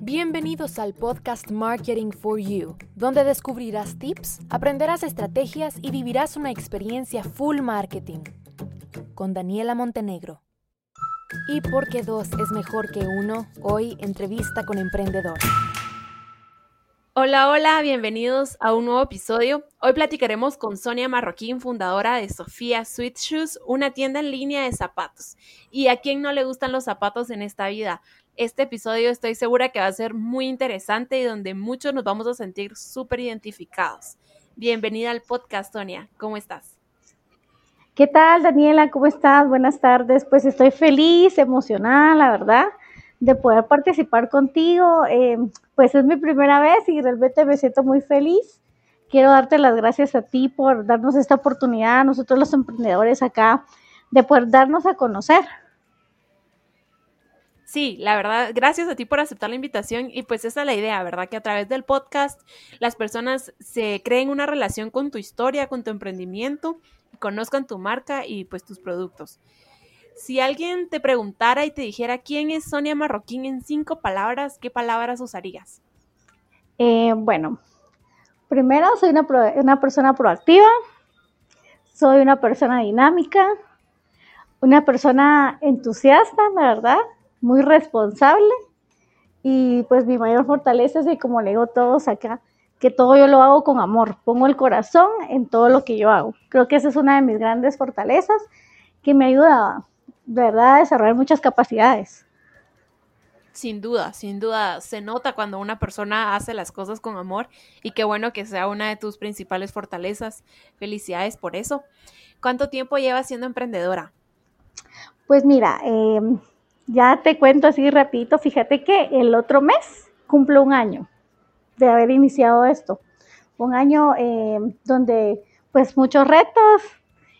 Bienvenidos al podcast Marketing for You, donde descubrirás tips, aprenderás estrategias y vivirás una experiencia full marketing. Con Daniela Montenegro. Y porque dos es mejor que uno, hoy entrevista con emprendedor. Hola, hola, bienvenidos a un nuevo episodio. Hoy platicaremos con Sonia Marroquín, fundadora de Sofía Sweet Shoes, una tienda en línea de zapatos. ¿Y a quién no le gustan los zapatos en esta vida? Este episodio estoy segura que va a ser muy interesante y donde muchos nos vamos a sentir súper identificados. Bienvenida al podcast, Sonia. ¿Cómo estás? ¿Qué tal, Daniela? ¿Cómo estás? Buenas tardes. Pues estoy feliz, emocionada, la verdad de poder participar contigo. Eh, pues es mi primera vez y realmente me siento muy feliz. Quiero darte las gracias a ti por darnos esta oportunidad, nosotros los emprendedores acá, de poder darnos a conocer. Sí, la verdad, gracias a ti por aceptar la invitación y pues esa es la idea, ¿verdad? Que a través del podcast las personas se creen una relación con tu historia, con tu emprendimiento, conozcan tu marca y pues tus productos. Si alguien te preguntara y te dijera quién es Sonia Marroquín en cinco palabras, ¿qué palabras usarías? Eh, bueno, primero soy una, una persona proactiva, soy una persona dinámica, una persona entusiasta, la verdad, muy responsable y pues mi mayor fortaleza es que como le digo todos acá, que todo yo lo hago con amor, pongo el corazón en todo lo que yo hago. Creo que esa es una de mis grandes fortalezas que me ayuda ¿verdad?, desarrollar muchas capacidades. Sin duda, sin duda, se nota cuando una persona hace las cosas con amor y qué bueno que sea una de tus principales fortalezas. Felicidades por eso. ¿Cuánto tiempo llevas siendo emprendedora? Pues mira, em, ya te cuento así rapidito, fíjate que el otro mes cumplo un año de haber iniciado esto. Un año em, donde pues muchos retos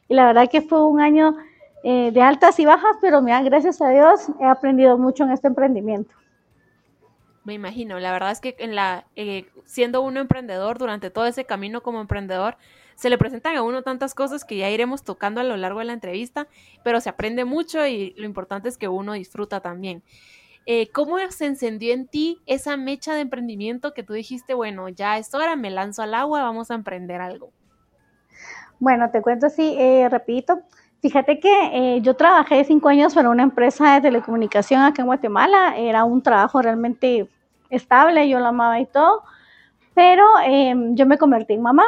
y la verdad que fue un año eh, de altas y bajas, pero mira, gracias a Dios he aprendido mucho en este emprendimiento. Me imagino, la verdad es que en la, eh, siendo uno emprendedor, durante todo ese camino como emprendedor, se le presentan a uno tantas cosas que ya iremos tocando a lo largo de la entrevista, pero se aprende mucho y lo importante es que uno disfruta también. Eh, ¿Cómo se encendió en ti esa mecha de emprendimiento que tú dijiste, bueno, ya es hora, me lanzo al agua, vamos a emprender algo? Bueno, te cuento así, eh, rapidito. Fíjate que eh, yo trabajé cinco años para una empresa de telecomunicación acá en Guatemala. Era un trabajo realmente estable, yo lo amaba y todo, pero em, yo me convertí en mamá.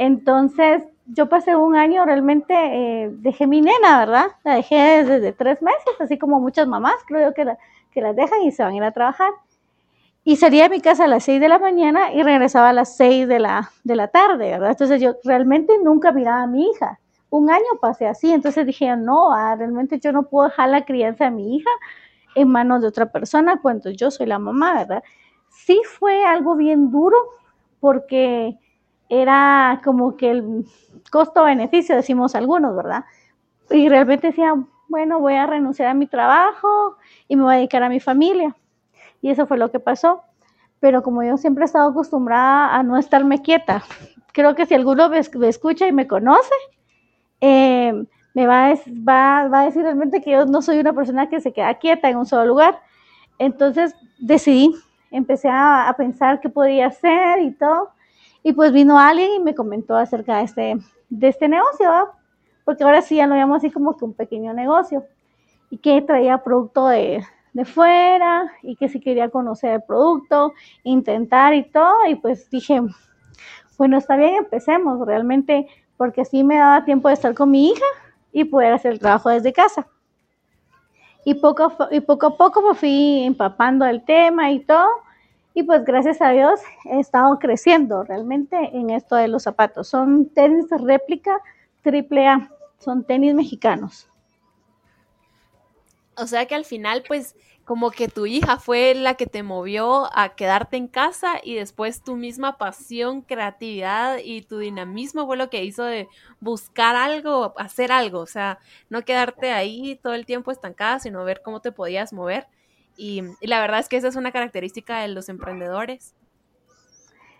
Entonces, yo pasé un año realmente, eh, dejé mi nena, ¿verdad? La dejé desde, tres meses, así como muchas mamás, creo que, que las dejan y se van a ir a trabajar. Y salía de mi casa a las seis de la mañana y regresaba a las seis de la, de la tarde, ¿verdad? Entonces yo realmente nunca miraba a mi hija un año pasé así, entonces dije, no, ah, realmente yo no puedo dejar la crianza de mi hija en manos de otra persona cuando yo soy la mamá, ¿verdad? Sí fue algo bien duro porque era como que el costo-beneficio, decimos algunos, ¿verdad? Y realmente decía, bueno, voy a renunciar a mi trabajo y me voy a dedicar a mi familia. Y eso fue lo que pasó. Pero como yo siempre he estado acostumbrada a no estarme quieta, creo que si alguno me, escucha y me conoce, eh, me va a, va, va a decir realmente que yo no soy una persona que se queda quieta en un solo lugar. Entonces decidí, empecé a, a, pensar qué podía hacer y todo. Y pues vino alguien y me comentó acerca de este, de este negocio, porque ahora sí ya lo llamo así como que un pequeño negocio. Y que traía producto de, de fuera y que si quería conocer el producto, intentar y todo. Y pues dije, bueno, está bien, empecemos. Realmente porque así me daba tiempo de estar con mi hija y poder hacer el trabajo desde casa. Y poco, y poco a poco me fui empapando el tema y todo. Y pues gracias a Dios he estado creciendo realmente en esto de los zapatos. Son tenis réplica triple A, son tenis mexicanos. O sea que al final pues como que tu hija fue la que te movió a quedarte en casa y después tu misma pasión, creatividad y tu dinamismo fue lo que hizo de buscar algo, hacer algo, o sea, no quedarte ahí todo el tiempo estancada, sino ver cómo te podías mover. Y, la verdad es que esa es una característica de los emprendedores.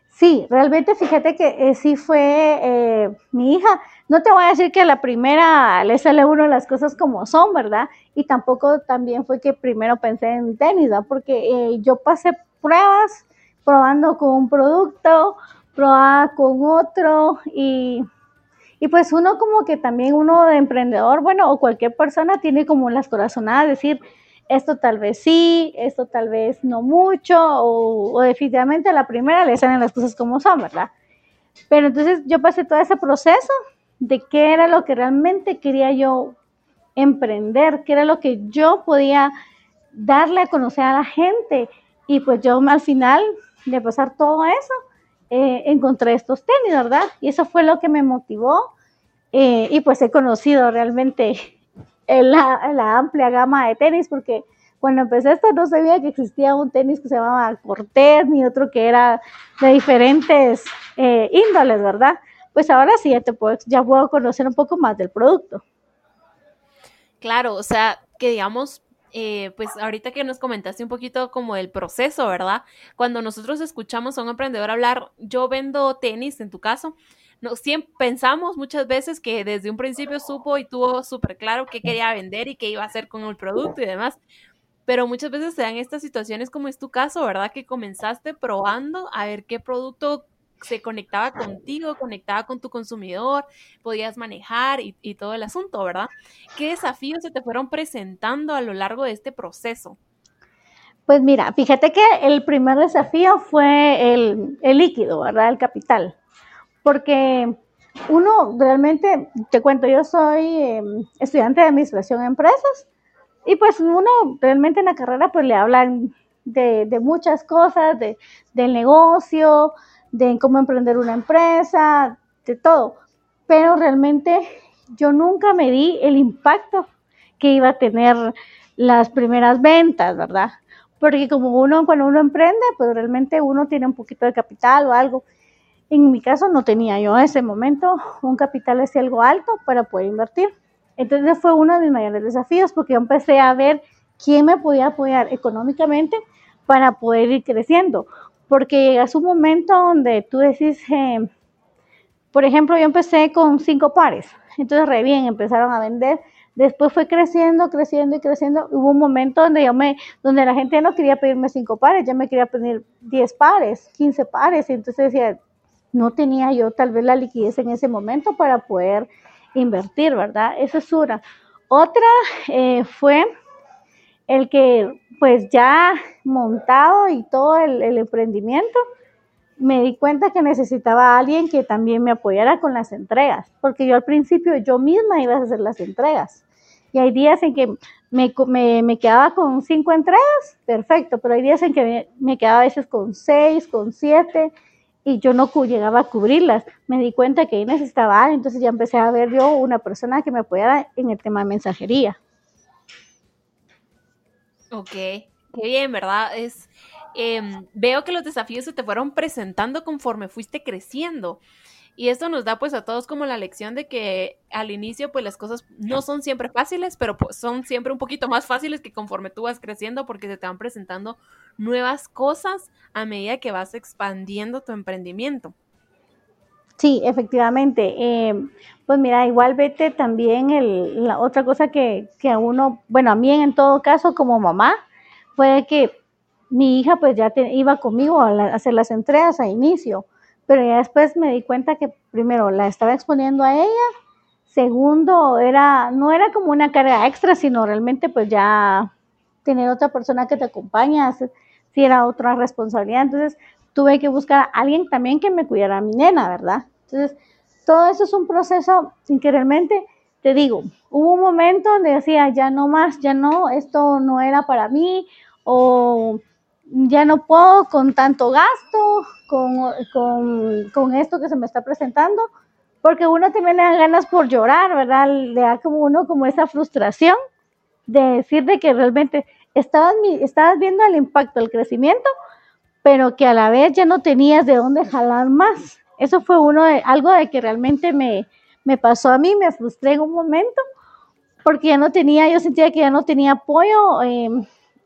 Sí, realmente fíjate que eh, sí fue eh, mi hija. No te voy a decir que la primera le sale uno las cosas como son, ¿verdad? Y tampoco también fue que primero pensé en tenis, ¿verdad? Porque eh, yo pasé pruebas probando con un producto, probaba con otro y, y pues uno como que también uno de emprendedor, bueno, o cualquier persona tiene como las corazonadas, decir, esto tal vez sí, esto tal vez no mucho, o, definitivamente a la primera le salen las cosas como son, ¿verdad? Pero entonces yo pasé todo ese proceso de qué era lo que realmente quería yo emprender, qué era lo que yo podía darle a conocer a la gente. Y pues yo al final de pasar todo eso, eh, encontré estos tenis, ¿verdad? Y eso fue lo que me motivó. Eh, y pues he conocido realmente la, la, amplia gama de tenis, porque cuando empecé esto no sabía que existía un tenis que se llamaba Cortés, ni otro que era de diferentes eh, índoles, ¿verdad? Pues ahora sí ya, te puedo, ya puedo conocer un poco más del producto. Claro, o sea, que digamos, eh, pues ahorita que nos comentaste un poquito como el proceso, ¿verdad? Cuando nosotros escuchamos a un emprendedor hablar, yo vendo tenis en tu caso, no, siempre pensamos muchas veces que desde un principio supo y tuvo súper claro qué quería vender y qué iba a hacer con el producto y demás. Pero muchas veces se dan estas situaciones como es tu caso, ¿verdad? Que comenzaste probando a ver qué producto se conectaba contigo, conectaba con tu consumidor, podías manejar y, y, todo el asunto, ¿verdad? ¿Qué desafíos se te fueron presentando a lo largo de este proceso? Pues mira, fíjate que el primer desafío fue el, el líquido, ¿verdad? El capital porque uno realmente, te cuento, yo soy em, estudiante de administración de empresas y pues uno realmente en la carrera pues le hablan de, muchas cosas, de, del negocio, de cómo emprender una empresa, de todo, pero realmente yo nunca me di el impacto que iba a tener las primeras ventas, ¿verdad? Porque como uno, cuando uno emprende, pues realmente uno tiene un poquito de capital o algo en mi caso no tenía yo en ese momento un capital así algo alto para poder invertir. Entonces fue uno de mis mayores desafíos porque yo empecé a ver quién me podía apoyar económicamente para poder ir creciendo. Porque llegas un momento donde tú decís, eh, por ejemplo, yo empecé con cinco pares, entonces re bien, empezaron a vender. Después fue creciendo, creciendo y creciendo. Hubo un momento donde yo me, donde la gente no quería pedirme cinco pares, ya me quería pedir diez pares, quince pares. Y entonces decía, no tenía yo tal vez la liquidez en ese momento para poder invertir, ¿verdad? Esa es una. Otra eh, fue el que pues ya montado y todo el, el, emprendimiento, me di cuenta que necesitaba a alguien que también me apoyara con las entregas, porque yo al principio yo misma iba a hacer las entregas. Y hay días en que me, me, me quedaba con cinco entregas, perfecto, pero hay días en que me, me quedaba a veces con seis, con siete, y yo no llegaba a cubrirlas. Me di cuenta que necesitaba, entonces ya empecé a ver yo una persona que me apoyara en el tema de mensajería. Ok, qué bien, ¿verdad? Es, em, veo que los desafíos se te fueron presentando conforme fuiste creciendo. Y esto nos da pues a todos como la lección de que al inicio pues las cosas no son siempre fáciles, pero pues, son siempre un poquito más fáciles que conforme tú vas creciendo porque se te van presentando nuevas cosas a medida que vas expandiendo tu emprendimiento. Sí, efectivamente. Eh, pues mira, igual vete también el, la otra cosa que, que a uno, bueno, a mí en todo caso como mamá, fue que mi hija pues ya iba conmigo a, a hacer las entregas a inicio pero ya después me di cuenta que primero la estaba exponiendo a ella, segundo era, no era como una carga extra, sino realmente pues ya tener otra persona que te acompaña, si era otra responsabilidad, entonces tuve que buscar a alguien también que me cuidara a mi nena, ¿verdad? Entonces, todo eso es un proceso sin que realmente, te digo, hubo un momento donde decía, ya no más, ya no, esto no era para mí, o ya no puedo con tanto gasto, con, esto que se me está presentando, porque uno también le da ganas por llorar, ¿verdad? Le da como uno como esa frustración de decir de que realmente estabas, estabas viendo el impacto, el crecimiento, pero que a la vez ya no tenías de dónde jalar más. Eso fue uno de, algo de que realmente me, me pasó a mí, me frustré en un momento, porque ya no tenía, yo sentía que ya no tenía apoyo eh,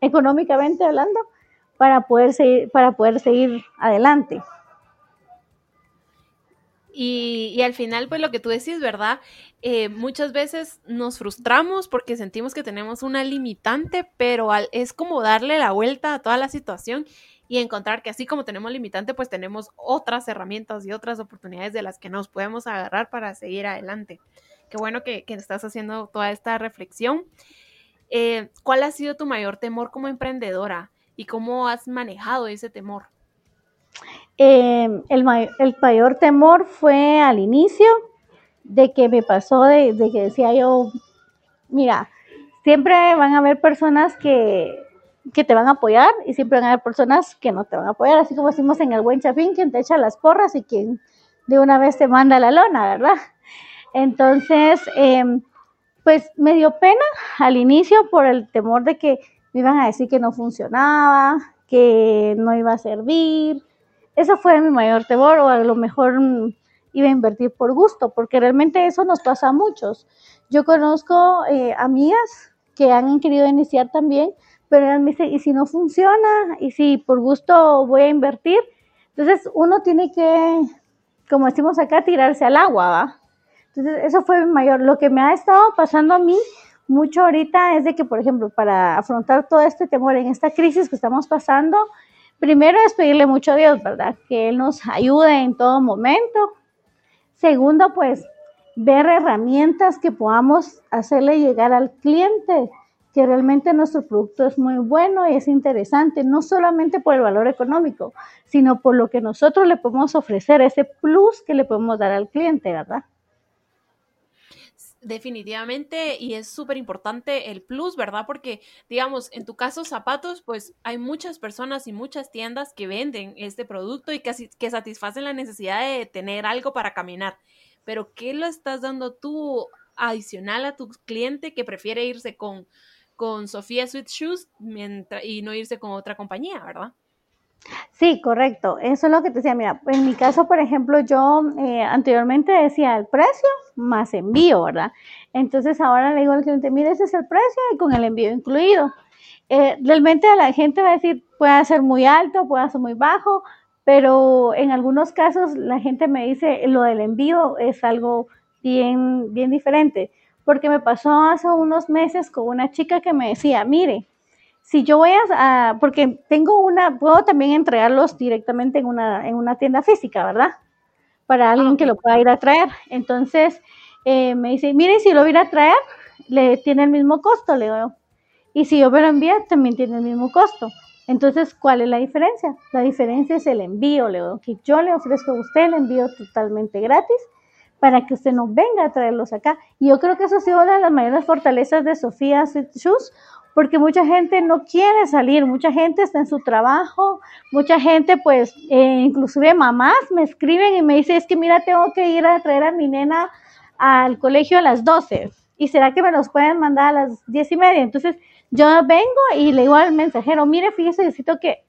económicamente hablando, para poder seguir, para poder seguir adelante. Y, al final, pues lo que tú decís, ¿verdad? Eh, muchas veces nos frustramos porque sentimos que tenemos una limitante, pero es como darle la vuelta a toda la situación y encontrar que así como tenemos limitante, pues tenemos otras herramientas y otras oportunidades de las que nos podemos agarrar para seguir adelante. Qué bueno que, estás haciendo toda esta reflexión. Eh, ¿Cuál ha sido tu mayor temor como emprendedora y cómo has manejado ese temor? Eh, el, mayor temor fue al inicio de que me pasó de, que decía yo, mira, siempre van a haber personas que, te van a apoyar y siempre van a haber personas que no te van a apoyar, así como decimos en el buen chapín, quien te echa las porras y quien de una vez te manda la lona, ¿verdad? Entonces, em, pues me dio pena al inicio por el temor de que me iban a decir que no funcionaba, que no iba a servir, eso fue mi mayor temor o a lo mejor iba a invertir por gusto, porque realmente eso nos pasa a muchos. Yo conozco eh, amigas que han querido iniciar también, pero ellas me dicen, ¿y si no funciona? ¿Y si por gusto voy a invertir? Entonces uno tiene que, como decimos acá, tirarse al agua, ¿va? Entonces eso fue mi mayor. Lo que me ha estado pasando a mí mucho ahorita es de que, por ejemplo, para afrontar todo este temor en esta crisis que estamos pasando, Primero es pedirle mucho a Dios, ¿verdad? Que Él nos ayude en todo momento. Segundo, pues ver herramientas que podamos hacerle llegar al cliente, que realmente nuestro producto es muy bueno y es interesante, no solamente por el valor económico, sino por lo que nosotros le podemos ofrecer, ese plus que le podemos dar al cliente, ¿verdad? Definitivamente, y es súper importante el plus, ¿verdad? Porque, digamos, en tu caso, zapatos, pues hay muchas personas y muchas tiendas que venden este producto y que, que satisfacen la necesidad de tener algo para caminar. Pero, ¿qué lo estás dando tú adicional a tu cliente que prefiere irse con, con Sofía Sweet Shoes y no irse con otra compañía, ¿verdad? Sí, correcto. Eso es lo que te decía. Mira, en mi caso, por ejemplo, yo eh, anteriormente decía el precio más envío, ¿verdad? Entonces ahora le digo al cliente, mire, ese es el precio y con el envío incluido. Eh, realmente la gente va a decir, puede ser muy alto, puede ser muy bajo, pero en algunos casos la gente me dice, lo del envío es algo bien, bien diferente. Porque me pasó hace unos meses con una chica que me decía, mire, si yo voy a, porque tengo una, puedo también entregarlos directamente en una, en una tienda física, ¿verdad? Para alguien que lo pueda ir a traer. Entonces, eh, me dice, mire, si lo voy a traer, le tiene el mismo costo, le digo. Y si yo me lo envío, también tiene el mismo costo. Entonces, ¿cuál es la diferencia? La diferencia es el envío, le digo, que yo le ofrezco a usted el envío totalmente gratis para que usted no venga a traerlos acá. Y yo creo que eso ha sido una de las mayores fortalezas de Sofía Shoes, porque mucha gente no quiere salir, mucha gente está en su trabajo, mucha gente pues, eh, inclusive mamás me escriben y me dicen, es que mira, tengo que ir a traer a mi nena al colegio a las 12 y será que me los pueden mandar a las 10 y media. Entonces yo vengo y le digo al mensajero, mire, fíjese, necesito que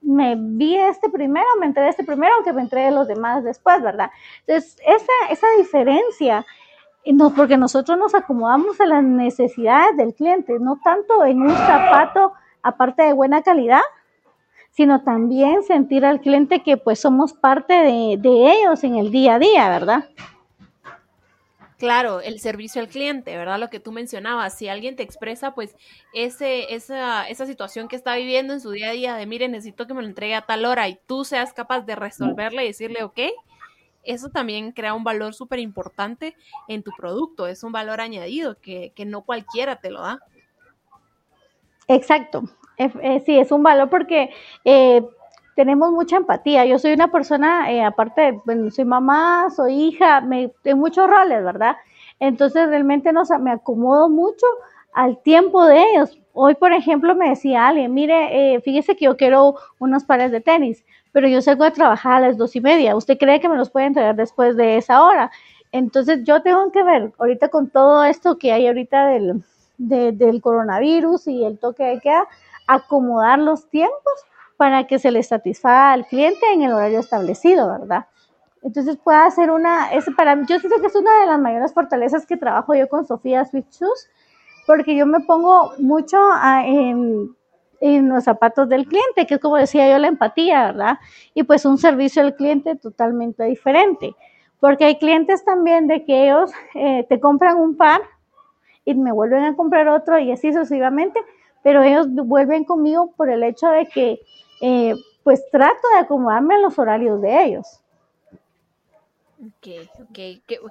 me vi este primero, me entregué este primero, aunque me entregue los demás después, ¿verdad? Entonces, esa, esa diferencia no, porque nosotros nos acomodamos a las necesidades del cliente, no tanto en un zapato aparte de buena calidad, sino también sentir al cliente que pues somos parte de, ellos en el día a día, ¿verdad? Claro, el servicio al cliente, ¿verdad? Lo que tú mencionabas, si alguien te expresa pues ese, esa, esa situación que está viviendo en su día a día de, mire, necesito que me lo entregue a tal hora y tú seas capaz de resolverle y decirle, ok, eso también crea un valor súper importante en tu producto, es un valor añadido que, no cualquiera te lo da. Exacto, sí, es un valor porque eh, tenemos mucha empatía. Yo soy una persona, eh, aparte, soy mamá, soy hija, me, tengo muchos roles, ¿verdad? Entonces realmente nos, me acomodo mucho al tiempo de ellos. Hoy, por ejemplo, me decía alguien, mire, eh, fíjese que yo quiero unos pares de tenis pero yo salgo de trabajar a las dos y media. ¿Usted cree que me los puede entregar después de esa hora? Entonces yo tengo que ver ahorita con todo esto que hay ahorita del, del coronavirus y el toque de queda, acomodar los tiempos para que se le satisfaga al cliente en el horario establecido, ¿verdad? Entonces puede hacer una, es para yo siento que es una de las mayores fortalezas que trabajo yo con Sofía Sweet Shoes, porque yo me pongo mucho en en los zapatos del cliente, que es como decía yo la empatía, ¿verdad? Y pues un servicio al cliente totalmente diferente. Porque hay clientes también de que ellos eh, te compran un par y me vuelven a comprar otro y así sucesivamente, pero ellos vuelven conmigo por el hecho de que eh, pues trato de acomodarme a los horarios de ellos. Ok, ok,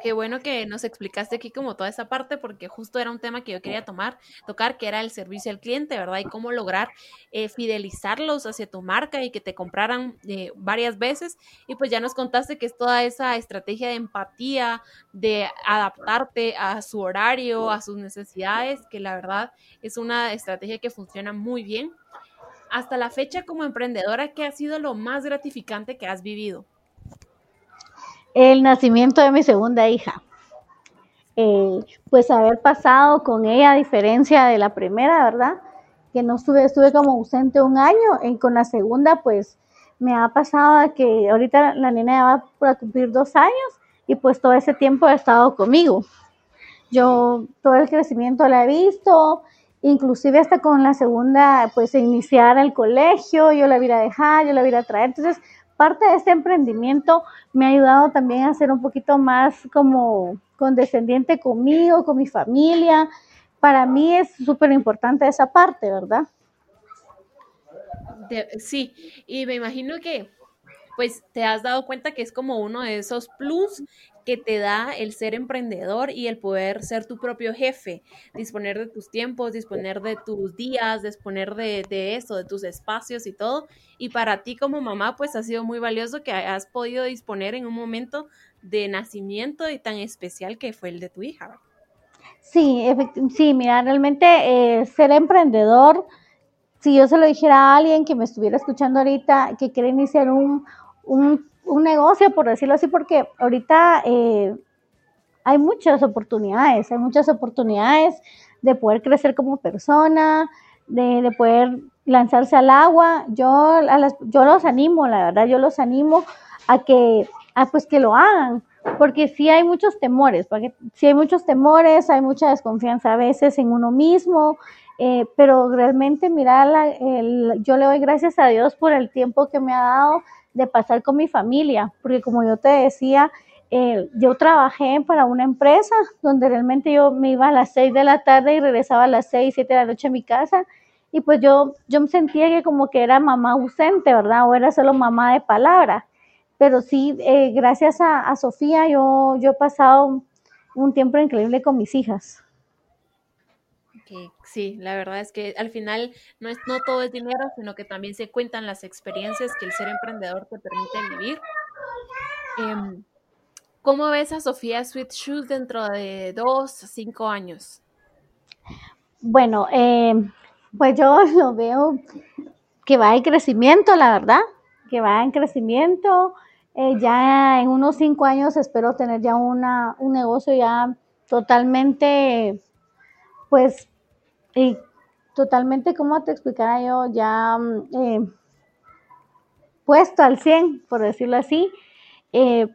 qué, bueno que nos explicaste aquí como toda esa parte, porque justo era un tema que yo quería tomar, tocar, que era el servicio al cliente, ¿verdad? Y cómo lograr eh, fidelizarlos hacia tu marca y que te compraran eh, varias veces. Y pues ya nos contaste que es toda esa estrategia de empatía, de adaptarte a su horario, a sus necesidades, que la verdad es una estrategia que funciona muy bien. Hasta la fecha como emprendedora, ¿qué ha sido lo más gratificante que has vivido? El nacimiento de mi segunda hija. Eh, pues haber pasado con ella, a diferencia de la primera, ¿verdad? Que no estuve, estuve como ausente un año, y con la segunda, pues me ha pasado que ahorita la niña ya va a cumplir dos años y pues todo ese tiempo ha estado conmigo. Yo todo el crecimiento la he visto, inclusive hasta con la segunda, pues iniciar el colegio, yo la hubiera dejado, yo la hubiera traer. Entonces, parte de este emprendimiento me ha ayudado también a ser un poquito más como condescendiente conmigo, con mi familia. Para mí es súper importante esa parte, ¿verdad? sí, y me imagino que pues te has dado cuenta que es como uno de esos plus que te da el ser emprendedor y el poder ser tu propio jefe, disponer de tus tiempos, disponer de tus días, disponer de, de eso, de tus espacios y todo. Y para ti como mamá, pues ha sido muy valioso que has podido disponer en un momento de nacimiento y tan especial que fue el de tu hija. Sí, sí, mira, realmente eh, ser emprendedor, si yo se lo dijera a alguien que me estuviera escuchando ahorita, que quiere iniciar un, un un negocio, por decirlo así, porque ahorita eh, hay muchas oportunidades, hay muchas oportunidades de poder crecer como persona, de, poder lanzarse al agua. Yo, a las, yo los animo, la verdad, yo los animo a que, a pues que lo hagan, porque sí hay muchos temores, porque sí hay muchos temores, hay mucha desconfianza a veces en uno mismo, eh, pero realmente, mira, yo le doy gracias a Dios por el tiempo que me ha dado de pasar con mi familia, porque como yo te decía, eh, yo trabajé para una empresa donde realmente yo me iba a las 6 de la tarde y regresaba a las 6, 7 de la noche a mi casa. Y pues yo, yo me sentía que como que era mamá ausente, ¿verdad? O era solo mamá de palabra. Pero sí, eh, gracias a, Sofía, yo, yo he pasado un tiempo increíble con mis hijas sí, la verdad es que al final no, es, no todo es dinero, sino que también se cuentan las experiencias que el ser emprendedor te permite vivir. Em, ¿Cómo ves a Sofía Sweet Shoes dentro de dos cinco años? Bueno, em, pues yo lo veo que va en crecimiento, la verdad, que va en crecimiento. Eh, ya en unos cinco años espero tener ya una, un negocio ya totalmente, pues, y totalmente, como te explicara yo, ya mm, eh, puesto al 100, por decirlo así. Eh,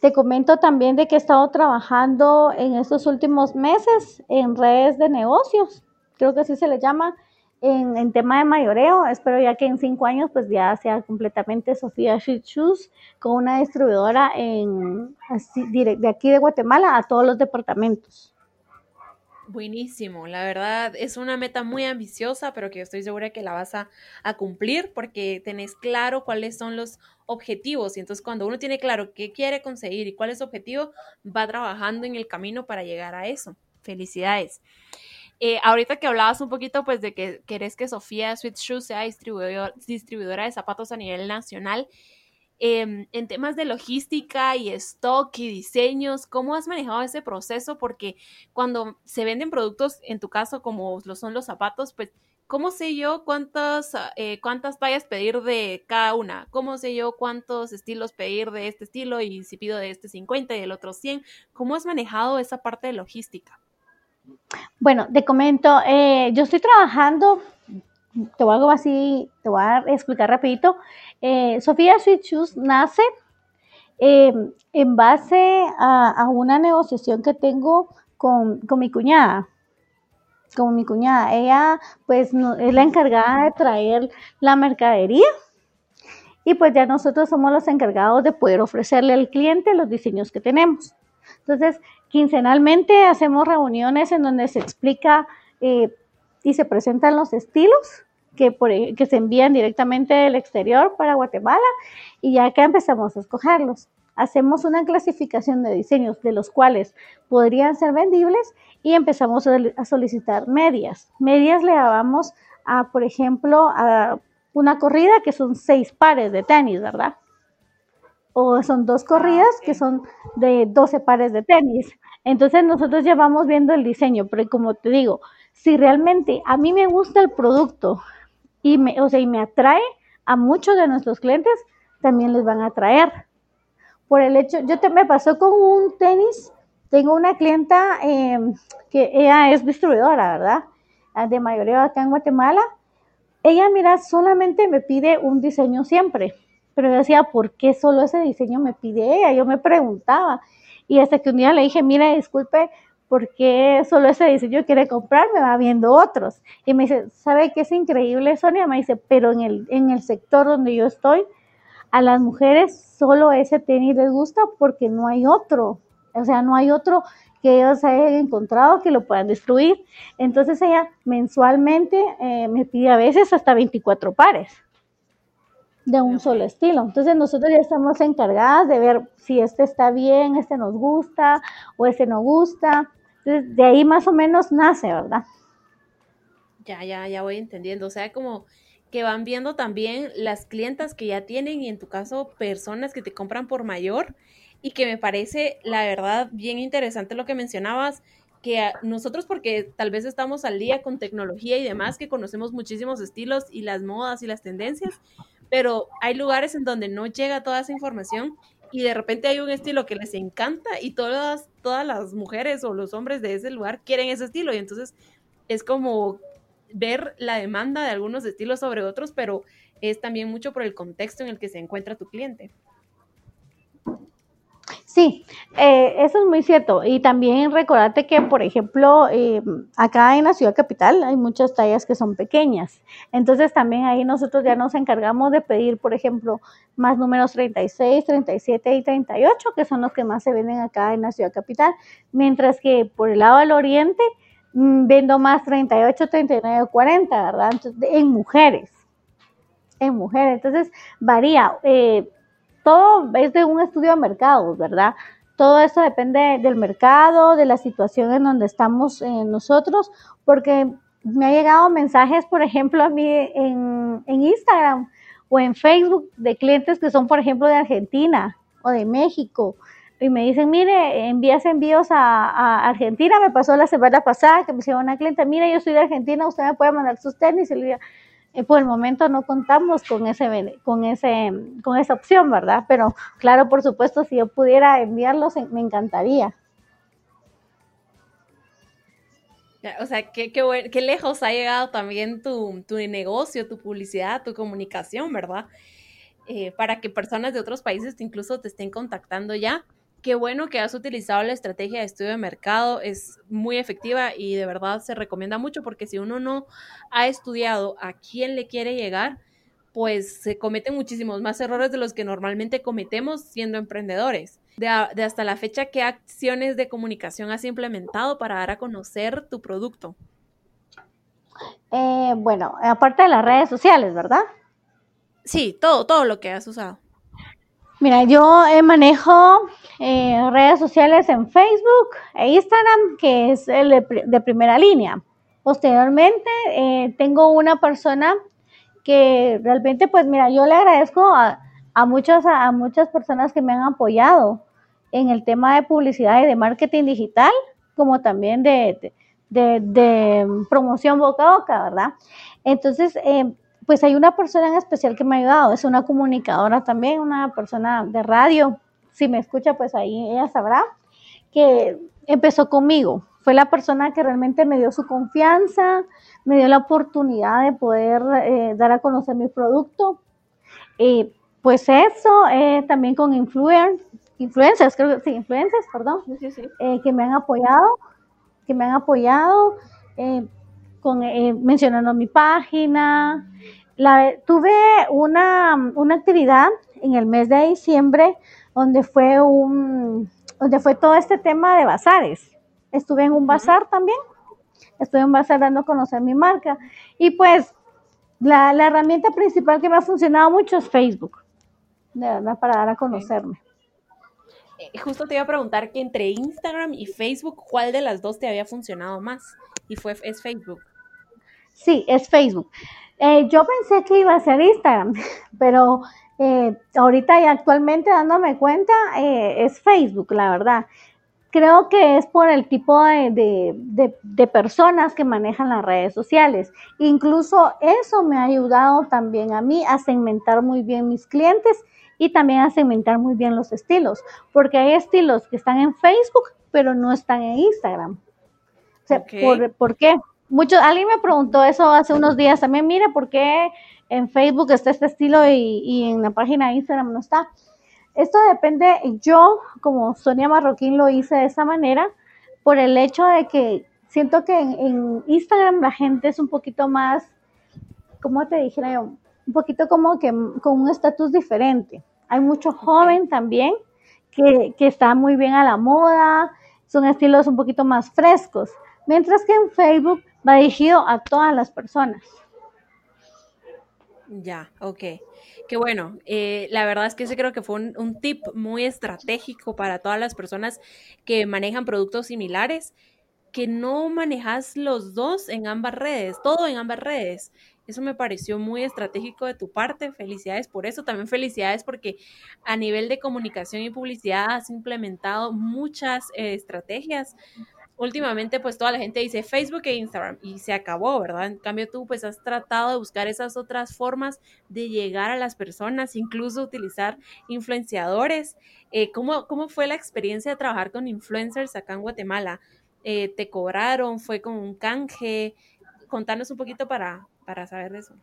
te comento también de que he estado trabajando en estos últimos meses en redes de negocios, creo que así se le llama, en, tema de mayoreo. Espero ya que en cinco años pues ya sea completamente Sofía Sheet Shoes con una distribuidora en, de aquí de Guatemala a todos los departamentos. Buenísimo, la verdad es una meta muy ambiciosa, pero que yo estoy segura que la vas a, cumplir porque tenés claro cuáles son los objetivos y entonces cuando uno tiene claro qué quiere conseguir y cuál es su objetivo, va trabajando en el camino para llegar a eso. Felicidades. Eh, ahorita que hablabas un poquito pues de que querés que Sofía Sweet Shoes sea distribuidora de zapatos a nivel nacional, Em, en temas de logística y stock y diseños, ¿cómo has manejado ese proceso? Porque cuando se venden productos, en tu caso, como lo son los zapatos, pues, ¿cómo sé yo cuántas, eh, cuántas tallas pedir de cada una? ¿Cómo sé yo cuántos estilos pedir de este estilo y si pido de este 50 y del otro 100? ¿Cómo has manejado esa parte de logística? Bueno, te comento, eh, yo estoy trabajando te voy a así, te voy a explicar rapidito. Eh, Sofía Sweet nace eh, en base a, una negociación que tengo con, mi cuñada. Con mi cuñada. Ella, pues, es la encargada de traer la mercadería. y pues ya nosotros somos los encargados de poder ofrecerle al cliente los diseños que tenemos. Entonces, quincenalmente hacemos reuniones en donde se explica eh, y se presentan los estilos que, por, e, que se envían directamente del exterior para Guatemala y ya acá empezamos a escogerlos. Hacemos una clasificación de diseños de los cuales podrían ser vendibles y empezamos a, solicitar medias. Medias le damos a, por ejemplo, a una corrida que son seis pares de tenis, ¿verdad? O son dos corridas que son de 12 pares de tenis. Entonces nosotros ya vamos viendo el diseño, pero como te digo, si realmente a mí me gusta el producto y me, o sea, y me atrae a muchos de nuestros clientes, también les van a atraer. Por el hecho, yo te, me pasó con un tenis, tengo una clienta em, que ella es distribuidora, ¿verdad? De mayoría acá en Guatemala ella, mira, solamente me pide un diseño siempre, pero yo decía, ¿por qué solo ese diseño me pide ella? Yo me preguntaba. Y hasta que un día le dije, mira, disculpe, ¿por qué solo ese diseño quiere comprar? Me va viendo otros. Y me dice, ¿sabe qué es increíble, Sonia? Me dice, pero en el, en el sector donde yo estoy, a las mujeres solo ese tenis les gusta porque no hay otro. O sea, no hay otro que ellos hayan encontrado que lo puedan destruir. Entonces ella mensualmente eh, me pide a veces hasta 24 pares de un solo estilo. Entonces nosotros ya estamos encargadas de ver si este está bien, este nos gusta o este no gusta. Entonces de ahí más o menos nace, ¿verdad? Ya, ya, ya voy entendiendo. O sea, como que van viendo también las clientas que ya tienen y en tu caso personas que te compran por mayor y que me parece, la verdad, bien interesante lo que mencionabas, que nosotros porque tal vez estamos al día con tecnología y demás, que conocemos muchísimos estilos y las modas y las tendencias, pero hay lugares en donde no llega toda esa información y de repente hay un estilo que les encanta y todas, todas las mujeres o los hombres de ese lugar quieren ese estilo y entonces es como ver la demanda de algunos estilos sobre otros, pero es también mucho por el contexto en el que se encuentra tu cliente. Sí, eh, eso es muy cierto. Y también recordate que, por ejemplo, eh, acá en la ciudad capital hay muchas tallas que son pequeñas. Entonces también ahí nosotros ya nos encargamos de pedir, por ejemplo, más números 36, 37 y 38, que son los que más se venden acá en la ciudad capital. Mientras que por el lado del oriente mm, vendo más 38, 39, 40, ¿verdad? en mujeres. En mujeres. Entonces varía. Eh, todo es de un estudio de mercados, ¿verdad? Todo eso depende del mercado, de la situación en donde estamos eh, nosotros, porque me ha llegado mensajes, por ejemplo, a mí en, Instagram o en Facebook de clientes que son, por ejemplo, de Argentina o de México. Y me dicen, mire, envías envíos a, Argentina. Me pasó la semana pasada que me hicieron una cliente, mire, yo soy de Argentina, usted me puede mandar sus tenis. Y le digo, eh, por el momento no contamos con ese con ese con esa opción, ¿verdad? Pero claro, por supuesto, si yo pudiera enviarlos, me encantaría. O sea, qué, qué, qué lejos ha llegado también tu, tu, negocio, tu publicidad, tu comunicación, ¿verdad? Eh, para que personas de otros países incluso te estén contactando ya qué bueno que has utilizado la estrategia de estudio de mercado, es muy efectiva y de verdad se recomienda mucho porque si uno no ha estudiado a quién le quiere llegar, pues se cometen muchísimos más errores de los que normalmente cometemos siendo emprendedores. De, hasta la fecha, ¿qué acciones de comunicación has implementado para dar a conocer tu producto? Eh, bueno, aparte de las redes sociales, ¿verdad? Sí, todo, todo lo que has usado. Mira, yo eh, manejo eh, redes sociales en Facebook e Instagram, que es el de, primera línea. Posteriormente, eh, tengo una persona que realmente, pues mira, yo le agradezco a, muchas, a muchas personas que me han apoyado en el tema de publicidad y de marketing digital, como también de, de promoción boca a boca, ¿verdad? Entonces, pues hay una persona en especial que me ha ayudado, es una comunicadora también, una persona de radio, si me escucha, pues ahí ella sabrá, que empezó conmigo, fue la persona que realmente me dio su confianza, me dio la oportunidad de poder eh, dar a conocer mi producto. Y pues eso, eh, también con influencers, influencers, creo que sí, influencers, perdón, eh, que me han apoyado, que me han apoyado con, mencionando mi página, la, tuve una, una actividad en el mes de diciembre donde fue un, donde fue todo este tema de bazares. Estuve en un bazar también, estuve en un bazar dando a conocer mi marca y pues la, la herramienta principal que me ha funcionado mucho es Facebook, de verdad, para dar a conocerme. Eh, justo te iba a preguntar que entre Instagram y Facebook, ¿cuál de las dos te había funcionado más? Y fue, es Facebook. Sí, es Facebook. Eh, yo pensé que iba a ser Instagram, pero eh, ahorita y actualmente dándome cuenta es Facebook, la verdad. Creo que es por el tipo de, de, personas que manejan las redes sociales. Incluso eso me ha ayudado también a mí a segmentar muy bien mis clientes y también a segmentar muy bien los estilos, porque hay estilos que están en Facebook, pero no están en Instagram. ¿por, qué? Mucho, alguien me preguntó eso hace unos días también, mira, ¿por qué en Facebook está este estilo y, y en la página de Instagram no está? Esto depende, yo como Sonia Marroquín lo hice de esa manera, por el hecho de que siento que en, Instagram la gente es un poquito más, ¿cómo te dijera yo? Un poquito como que con un estatus diferente. Hay mucho joven también que, que está muy bien a la moda, son estilos un poquito más frescos, mientras que en Facebook va dirigido a todas las personas. Ya, ok. Qué bueno. Eh, la verdad es que ese creo que fue un, tip muy estratégico para todas las personas que manejan productos similares, que no manejas los dos en ambas redes, todo en ambas redes. Eso me pareció muy estratégico de tu parte. Felicidades por eso. También felicidades porque a nivel de comunicación y publicidad has implementado muchas eh, estrategias últimamente pues toda la gente dice Facebook e Instagram y se acabó, ¿verdad? En cambio tú pues has tratado de buscar esas otras formas de llegar a las personas, incluso utilizar influenciadores. Eh, ¿cómo, ¿Cómo fue la experiencia de trabajar con influencers acá en Guatemala? Eh, ¿Te cobraron? ¿Fue con un canje? Contanos un poquito para, para saber de eso.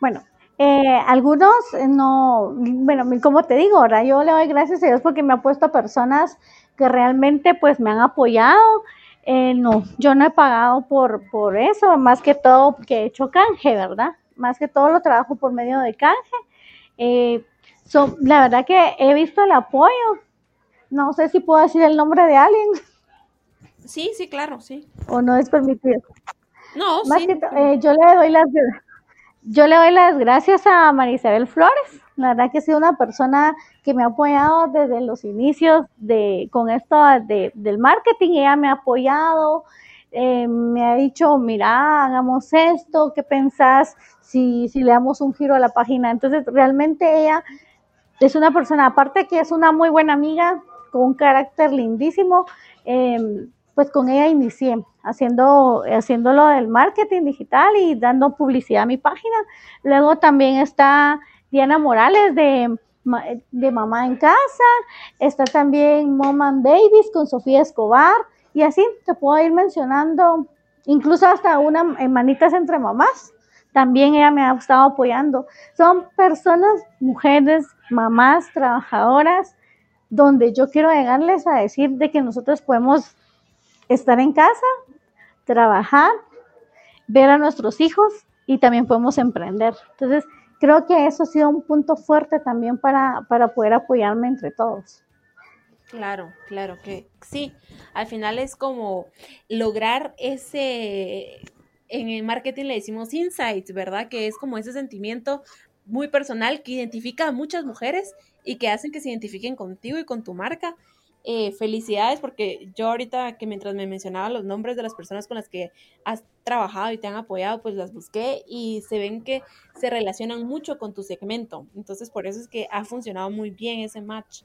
Bueno, eh, algunos no, bueno, como te digo, ahora yo le doy gracias a Dios porque me ha puesto a personas que realmente pues me han apoyado. Eh, no, yo no he pagado por, por eso, más que todo que he hecho canje, ¿verdad? Más que todo lo trabajo por medio de canje. Eh, la verdad que he visto el apoyo. No sé si puedo decir el nombre de alguien. Sí, sí, claro, sí. O no es permitido. No, sí. Eh, yo le doy las yo le doy las gracias a Marisabel Flores. La verdad que ha sido una persona que me ha apoyado desde los inicios de, con esto de, del marketing. Ella me ha apoyado, eh, me ha dicho, mira, hagamos esto, ¿qué pensás si, si le damos un giro a la página? Entonces, realmente ella es una persona, aparte que es una muy buena amiga, con un carácter lindísimo, eh, pues con ella inicié haciendo, haciendo lo del marketing digital y dando publicidad a mi página. Luego también está Diana Morales de, de Mamá en Casa, está también Mom and Babies con Sofía Escobar y así te puedo ir mencionando, incluso hasta una Manitas entre Mamás. También ella me ha estado apoyando. Son personas, mujeres, mamás, trabajadoras, donde yo quiero llegarles a decir de que nosotros podemos estar en casa, trabajar, ver a nuestros hijos y también podemos emprender. Entonces, creo que eso ha sido un punto fuerte también para, para poder apoyarme entre todos. Claro, claro que sí. Al final es como lograr ese, en el marketing le decimos insights, ¿verdad? Que es como ese sentimiento muy personal que identifica a muchas mujeres y que hacen que se identifiquen contigo y con tu marca eh, felicidades porque yo ahorita que mientras me mencionaba los nombres de las personas con las que has trabajado y te han apoyado, pues las busqué y se ven que se relacionan mucho con tu segmento. Entonces por eso es que ha funcionado muy bien ese match.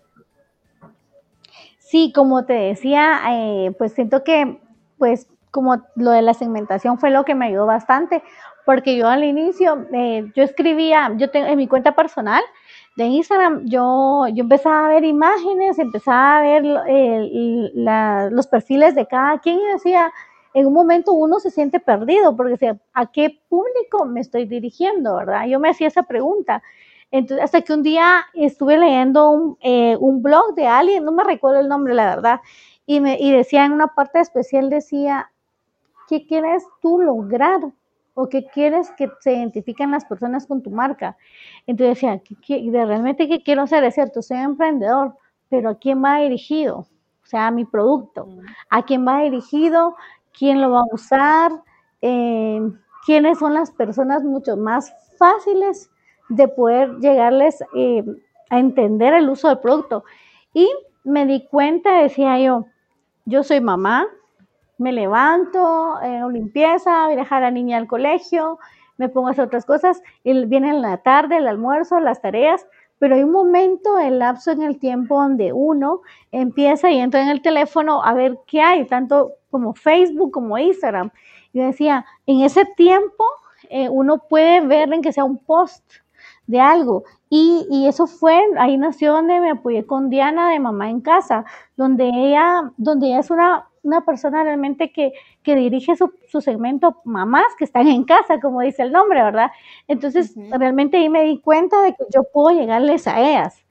Sí, como te decía, eh, pues siento que pues como lo de la segmentación fue lo que me ayudó bastante, porque yo al inicio, eh, yo escribía, yo tengo en mi cuenta personal, de Instagram, yo, yo empezaba a ver imágenes, empezaba a ver los perfiles de cada quien y decía, en un momento uno se siente perdido porque decía, ¿a qué público me estoy dirigiendo? ¿Verdad? Yo me hacía esa pregunta. Entonces, hasta que un día estuve leyendo un, eh, un blog de alguien, no me recuerdo el nombre, la verdad, y, me, y decía en una parte especial, decía, ¿qué quieres tú lograr o qué quieres que se identifiquen las personas con tu marca. Entonces decía, de realmente qué quiero hacer? Es cierto, soy emprendedor, pero ¿a quién va dirigido? O sea, mi producto. ¿A quién va dirigido? ¿Quién lo va a usar? Eh, ¿Quiénes son las personas mucho más fáciles de poder llegarles eh, a entender el uso del producto? Y me di cuenta, decía yo, yo soy mamá, me levanto, eh, limpieza, voy a dejar a la niña al colegio, me pongo a hacer otras cosas, y viene en la tarde, el almuerzo, las tareas, pero hay un momento, el lapso en el tiempo donde uno empieza y entra en el teléfono a ver qué hay, tanto como Facebook como Instagram. Yo decía, en ese tiempo eh, uno puede ver en que sea un post de algo. Y, y, eso fue, ahí nació donde me apoyé con Diana de Mamá en Casa, donde ella, donde ella es una una persona realmente que, dirige su, segmento mamás que están en casa, como dice el nombre, ¿verdad? Entonces, realmente ahí me di cuenta de que yo puedo llegarles a ellas,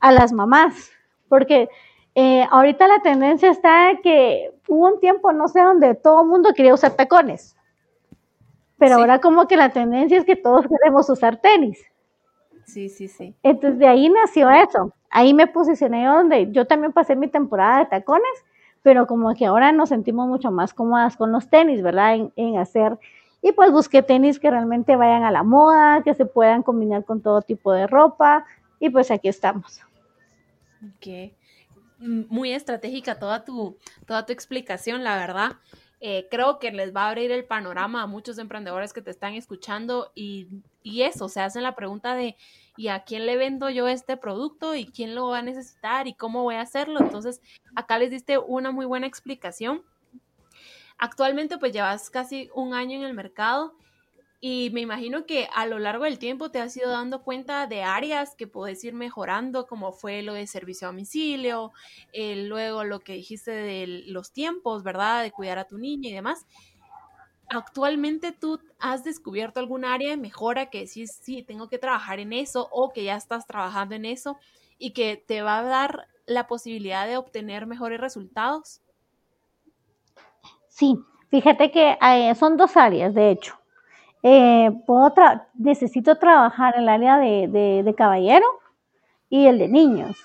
a las mamás, porque eh, ahorita la tendencia está que hubo un tiempo, no sé, donde todo el mundo quería usar tacones, pero ahora como que la tendencia es que todos queremos usar tenis. Sí, sí, sí. Entonces de ahí nació eso. Ahí me posicioné donde yo también pasé mi temporada de tacones pero como que ahora nos sentimos mucho más cómodas con los tenis, ¿verdad? En, hacer, y pues busqué tenis que realmente vayan a la moda, que se puedan combinar con todo tipo de ropa, y pues aquí estamos. Ok. Muy estratégica toda tu, toda tu explicación, la verdad. Eh, creo que les va a abrir el panorama a muchos emprendedores que te están escuchando y, y eso, se hacen la pregunta de y a quién le vendo yo este producto y quién lo va a necesitar y cómo voy a hacerlo. Entonces, acá les diste una muy buena explicación. Actualmente, pues llevas casi un año en el mercado y me imagino que a lo largo del tiempo te has ido dando cuenta de áreas que puedes ir mejorando, como fue lo de servicio a domicilio, eh, luego lo que dijiste de los tiempos, ¿verdad? De cuidar a tu niña y demás actualmente tú has descubierto algún área de mejora que sí, sí, tengo que trabajar en eso o que ya estás trabajando en eso y que te va a dar la posibilidad de obtener mejores resultados? Sí, fíjate que eh, son dos áreas, de hecho. Eh, necesito trabajar en el área de, caballero y el de niños.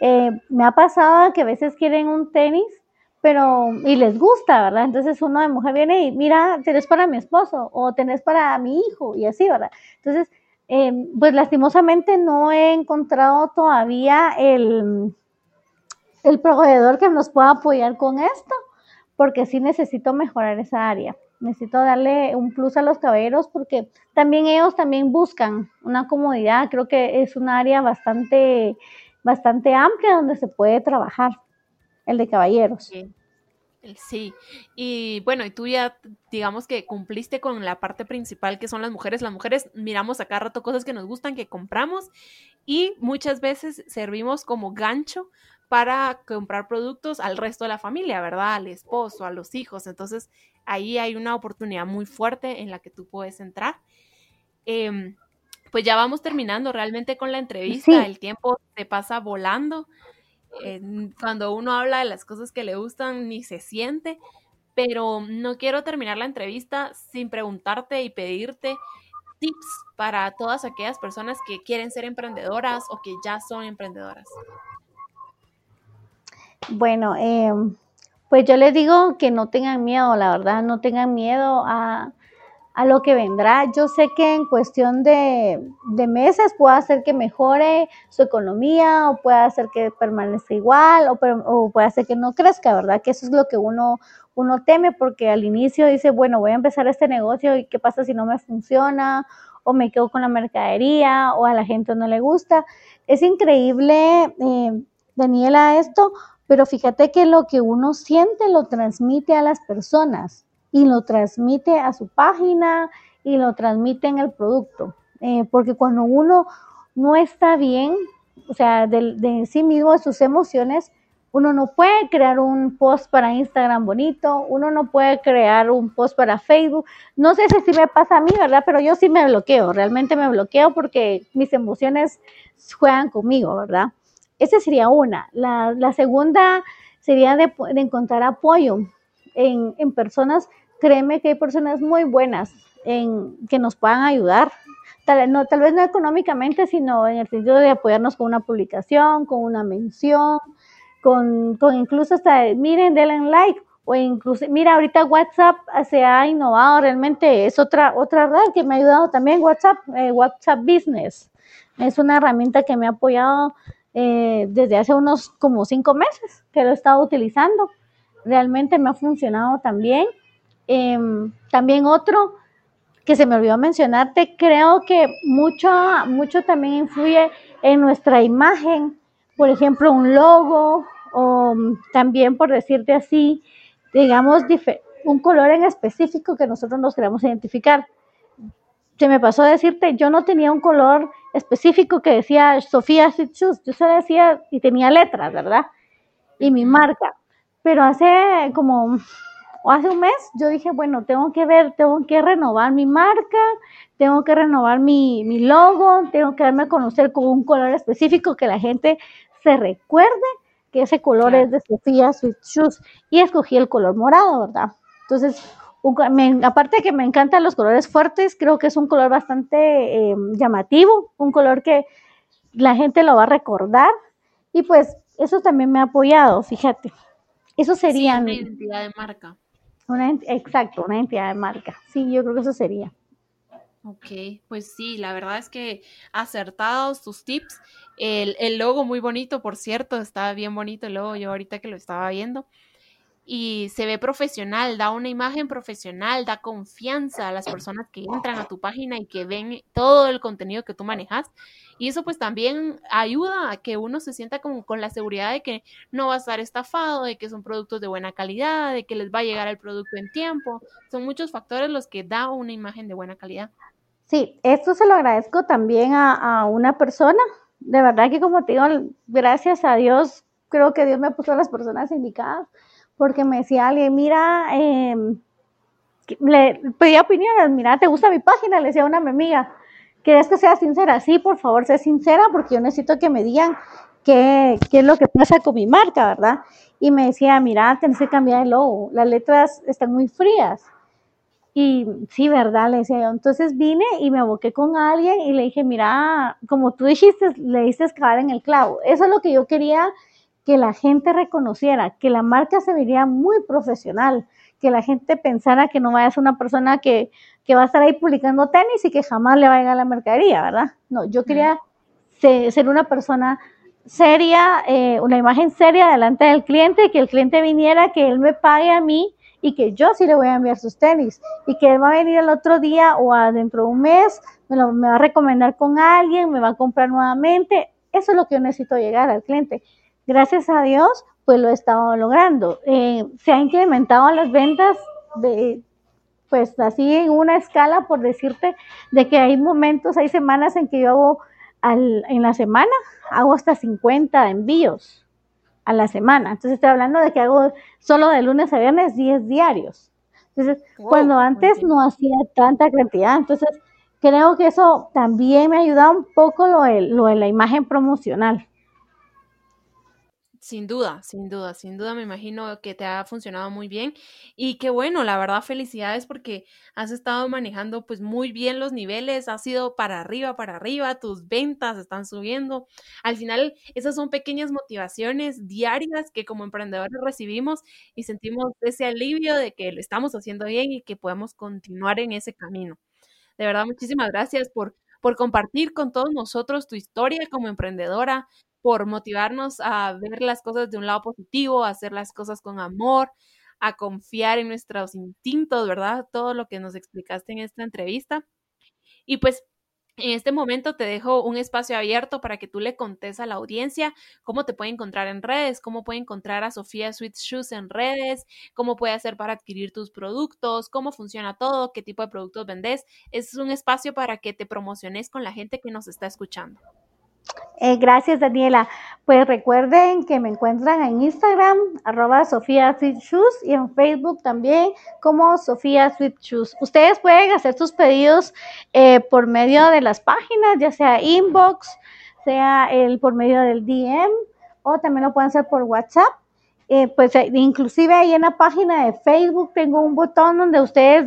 Eh, me ha pasado que a veces quieren un tenis pero, y les gusta, ¿verdad? Entonces uno de mujer viene y mira, tenés para mi esposo o tenés para mi hijo y así, ¿verdad? Entonces, em, pues lastimosamente no he encontrado todavía el, el proveedor que nos pueda apoyar con esto, porque sí necesito mejorar esa área. Necesito darle un plus a los caballeros porque también ellos también buscan una comodidad. Creo que es un área bastante, bastante amplia donde se puede trabajar el de caballeros. Sí. y bueno, y tú ya digamos que cumpliste con la parte principal que son las mujeres. Las mujeres miramos acá rato cosas que nos gustan, que compramos y muchas veces servimos como gancho para comprar productos al resto de la familia, ¿verdad? Al esposo, a los hijos. Entonces ahí hay una oportunidad muy fuerte en la que tú puedes entrar. Em, pues ya vamos terminando realmente con la entrevista. El tiempo te pasa volando cuando uno habla de las cosas que le gustan ni se siente, pero no quiero terminar la entrevista sin preguntarte y pedirte tips para todas aquellas personas que quieren ser emprendedoras o que ya son emprendedoras. Bueno, em, pues yo les digo que no tengan miedo, la verdad, no tengan miedo a, a lo que vendrá. Yo sé que en cuestión de, meses puede hacer que mejore su economía o puede hacer que permanezca igual o, puede hacer que no crezca, ¿verdad? Que eso es lo que uno, uno teme porque al inicio dice, bueno, voy a empezar este negocio y qué pasa si no me funciona o me quedo con la mercadería o a la gente no le gusta. Es increíble, eh, Daniela, esto, pero fíjate que lo que uno siente lo transmite a las personas y lo transmite a su página y lo transmite en el producto. Eh, porque cuando uno no está bien, o sea, de, sí mismo, de sus emociones, uno no puede crear un post para Instagram bonito, uno no puede crear un post para Facebook. No sé si me pasa a mí, ¿verdad? Pero yo sí me bloqueo, realmente me bloqueo porque mis emociones juegan conmigo, ¿verdad? Esa sería una. La, segunda sería de, encontrar apoyo en, en personas créeme que hay personas muy buenas en, que nos puedan ayudar. Tal, no, tal vez no económicamente, sino en el sentido de apoyarnos con una publicación, con una mención, con, con incluso hasta, miren, denle like, o incluso, mira, ahorita WhatsApp se ha innovado, realmente es otra, otra red que me ha ayudado también, WhatsApp, eh, WhatsApp Business. Es una herramienta que me ha apoyado eh, desde hace unos como cinco meses que lo he estado utilizando. Realmente me ha funcionado también. Em, también otro que se me olvidó mencionarte, creo que mucho, mucho también influye en nuestra imagen, por ejemplo, un logo o también, por decirte así, digamos, un color en específico que nosotros nos queremos identificar. Se me pasó decirte, yo no tenía un color específico que decía Sofía Shoes, yo solo decía y tenía letras, ¿verdad? Y mi marca. Pero hace como hace un mes yo dije, bueno, tengo que ver, tengo que renovar mi marca, tengo que renovar mi, mi logo, tengo que darme a conocer con un color específico que la gente se recuerde que ese color es de Sofía Sweet Shoes y escogí el color morado, ¿verdad? Entonces, aparte de que me encantan los colores fuertes, creo que es un color bastante em, llamativo, un color que la gente lo va a recordar y pues eso también me ha apoyado, fíjate. Eso sería... una identidad de marca. Una, exacto, una identidad de marca. Sí, yo creo que eso sería. Ok, pues sí, la verdad es que acertados tus tips. El, el, logo muy bonito, por cierto, está bien bonito el logo, yo ahorita que lo estaba viendo. Y se ve profesional, da una imagen profesional, da confianza a las personas que entran a tu página y que ven todo el contenido que tú manejas. Y eso pues también ayuda a que uno se sienta como con la seguridad de que no va a estar estafado, de que son productos de buena calidad, de que les va a llegar el producto en tiempo. Son muchos factores los que da una imagen de buena calidad. Sí, esto se lo agradezco también a, una persona. De verdad que como te digo, gracias a Dios, creo que Dios me puso a las personas indicadas, porque me decía alguien, mira, em, le pedía opiniones, mira, ¿te gusta mi página? Le decía a una amiga, ¿quieres que sea sincera? Sí, por favor, sé sincera, porque yo necesito que me digan qué, es lo que pasa con mi marca, ¿verdad? Y me decía, mira, tienes que cambiar el logo, las letras están muy frías. Y sí, ¿verdad? Le decía yo. Entonces vine y me aboqué con alguien y le dije, mira, como tú dijiste, le diste escalar en el clavo. Eso es lo que yo quería que la gente reconociera, que la marca se vería muy profesional, que la gente pensara que no vaya a ser una persona que, que va a estar ahí publicando tenis y que jamás le va a llegar la mercadería, ¿verdad? No, yo quería ser una persona seria, eh, una imagen seria delante del cliente, que el cliente viniera, que él me pague a mí y que yo sí le voy a enviar sus tenis y que él va a venir el otro día o dentro de un mes, me, lo, me va a recomendar con alguien, me va a comprar nuevamente. Eso es lo que yo necesito llegar al cliente. Gracias a Dios, pues lo he estado logrando. Eh, se han incrementado las ventas de, pues así en una escala, por decirte, de que hay momentos, hay semanas en que yo hago al, en la semana, hago hasta 50 envíos a la semana. Entonces estoy hablando de que hago solo de lunes a viernes 10 diarios. Entonces, cuando antes no hacía tanta cantidad, entonces creo que eso también me ha ayudado un poco lo lo de la imagen promocional. Sin duda, sin duda, sin duda me imagino que te ha funcionado muy bien y qué bueno, la verdad felicidades porque has estado manejando pues muy bien los niveles, has ido para arriba, para arriba, tus ventas están subiendo. Al final esas son pequeñas motivaciones diarias que como emprendedores recibimos y sentimos ese alivio de que lo estamos haciendo bien y que podemos continuar en ese camino. De verdad, muchísimas gracias por por compartir con todos nosotros tu historia como emprendedora, por motivarnos a ver las cosas de un lado positivo, a hacer las cosas con amor, a confiar en nuestros instintos, ¿verdad? Todo lo que nos explicaste en esta entrevista. Y pues en este momento te dejo un espacio abierto para que tú le contes a la audiencia cómo te puede encontrar en redes, cómo puede encontrar a Sofía Sweet Shoes en redes, cómo puede hacer para adquirir tus productos, cómo funciona todo, qué tipo de productos vendes. Es un espacio para que te promociones con la gente que nos está escuchando. Eh, gracias, Daniela. Pues recuerden que me encuentran en Instagram, arroba Sofía y en Facebook también como Sofía Sweet Shoes. Ustedes pueden hacer sus pedidos eh, por medio de las páginas, ya sea inbox, sea el por medio del DM, o también lo pueden hacer por WhatsApp. Eh, pues eh, inclusive ahí en la página de Facebook tengo un botón donde ustedes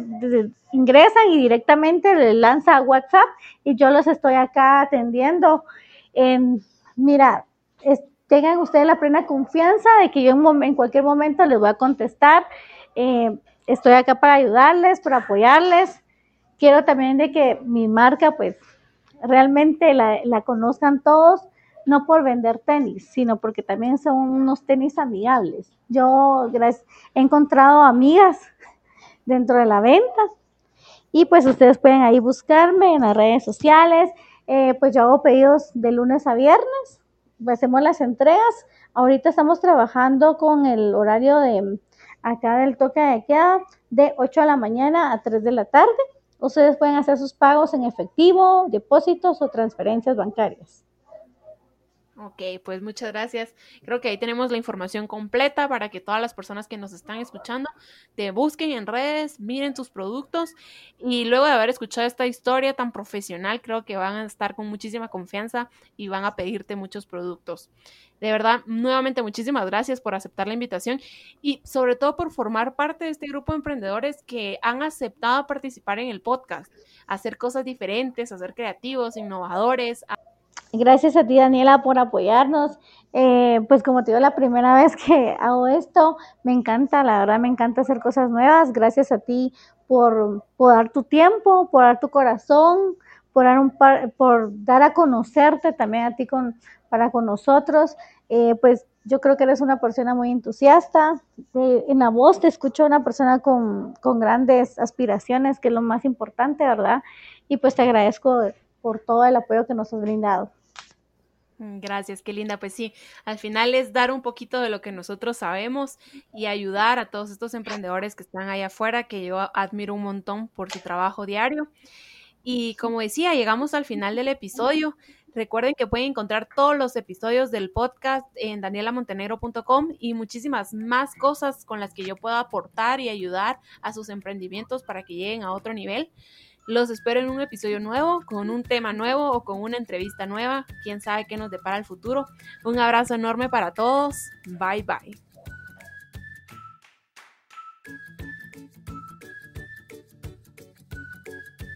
ingresan y directamente le lanza a WhatsApp y yo los estoy acá atendiendo. Mira, tengan ustedes la plena confianza de que yo en, cualquier momento les voy a contestar. Eh, estoy acá para ayudarles, para apoyarles. Quiero también de que mi marca pues realmente la, la conozcan todos no por vender tenis, sino porque también son unos tenis amigables. Yo he encontrado amigas dentro de la venta y pues ustedes pueden ahí buscarme en las redes sociales. Eh, pues yo hago pedidos de lunes a viernes, hacemos las entregas. Ahorita estamos trabajando con el horario de acá del toque de queda de 8 de la mañana a 3 de la tarde. Ustedes pueden hacer sus pagos en efectivo, depósitos o transferencias bancarias. Ok, pues muchas gracias. Creo que ahí tenemos la información completa para que todas las personas que nos están escuchando te busquen en redes, miren tus productos y luego de haber escuchado esta historia tan profesional, creo que van a estar con muchísima confianza y van a pedirte muchos productos. De verdad, nuevamente muchísimas gracias por aceptar la invitación y sobre todo por formar parte de este grupo de emprendedores que han aceptado participar en el podcast, hacer cosas diferentes, hacer creativos, innovadores. Gracias a ti, Daniela, por apoyarnos. Eh, pues como te digo, la primera vez que hago esto, me encanta, la verdad me encanta hacer cosas nuevas. Gracias a ti por, dar tu tiempo, por dar tu corazón, por dar, un por dar a conocerte también a ti con, para con nosotros. Eh, pues yo creo que eres una persona muy entusiasta. Eh, en la voz te escucho una persona con, con grandes aspiraciones, que es lo más importante, ¿verdad? Y pues te agradezco por todo el apoyo que nos has brindado. Mm, gracias, qué linda. Pues sí, al final es dar un poquito de lo que nosotros sabemos y ayudar a todos estos emprendedores que están ahí afuera, que yo admiro un montón por su trabajo diario. Y como decía, llegamos al final del episodio. Recuerden que pueden encontrar todos los episodios del podcast en danielamontenegro.com y muchísimas más cosas con las que yo pueda aportar y ayudar a sus emprendimientos para que lleguen a otro nivel. Los espero en un episodio nuevo, con un tema nuevo o con una entrevista nueva. Quién sabe qué nos depara el futuro. Un abrazo enorme para todos. Bye bye.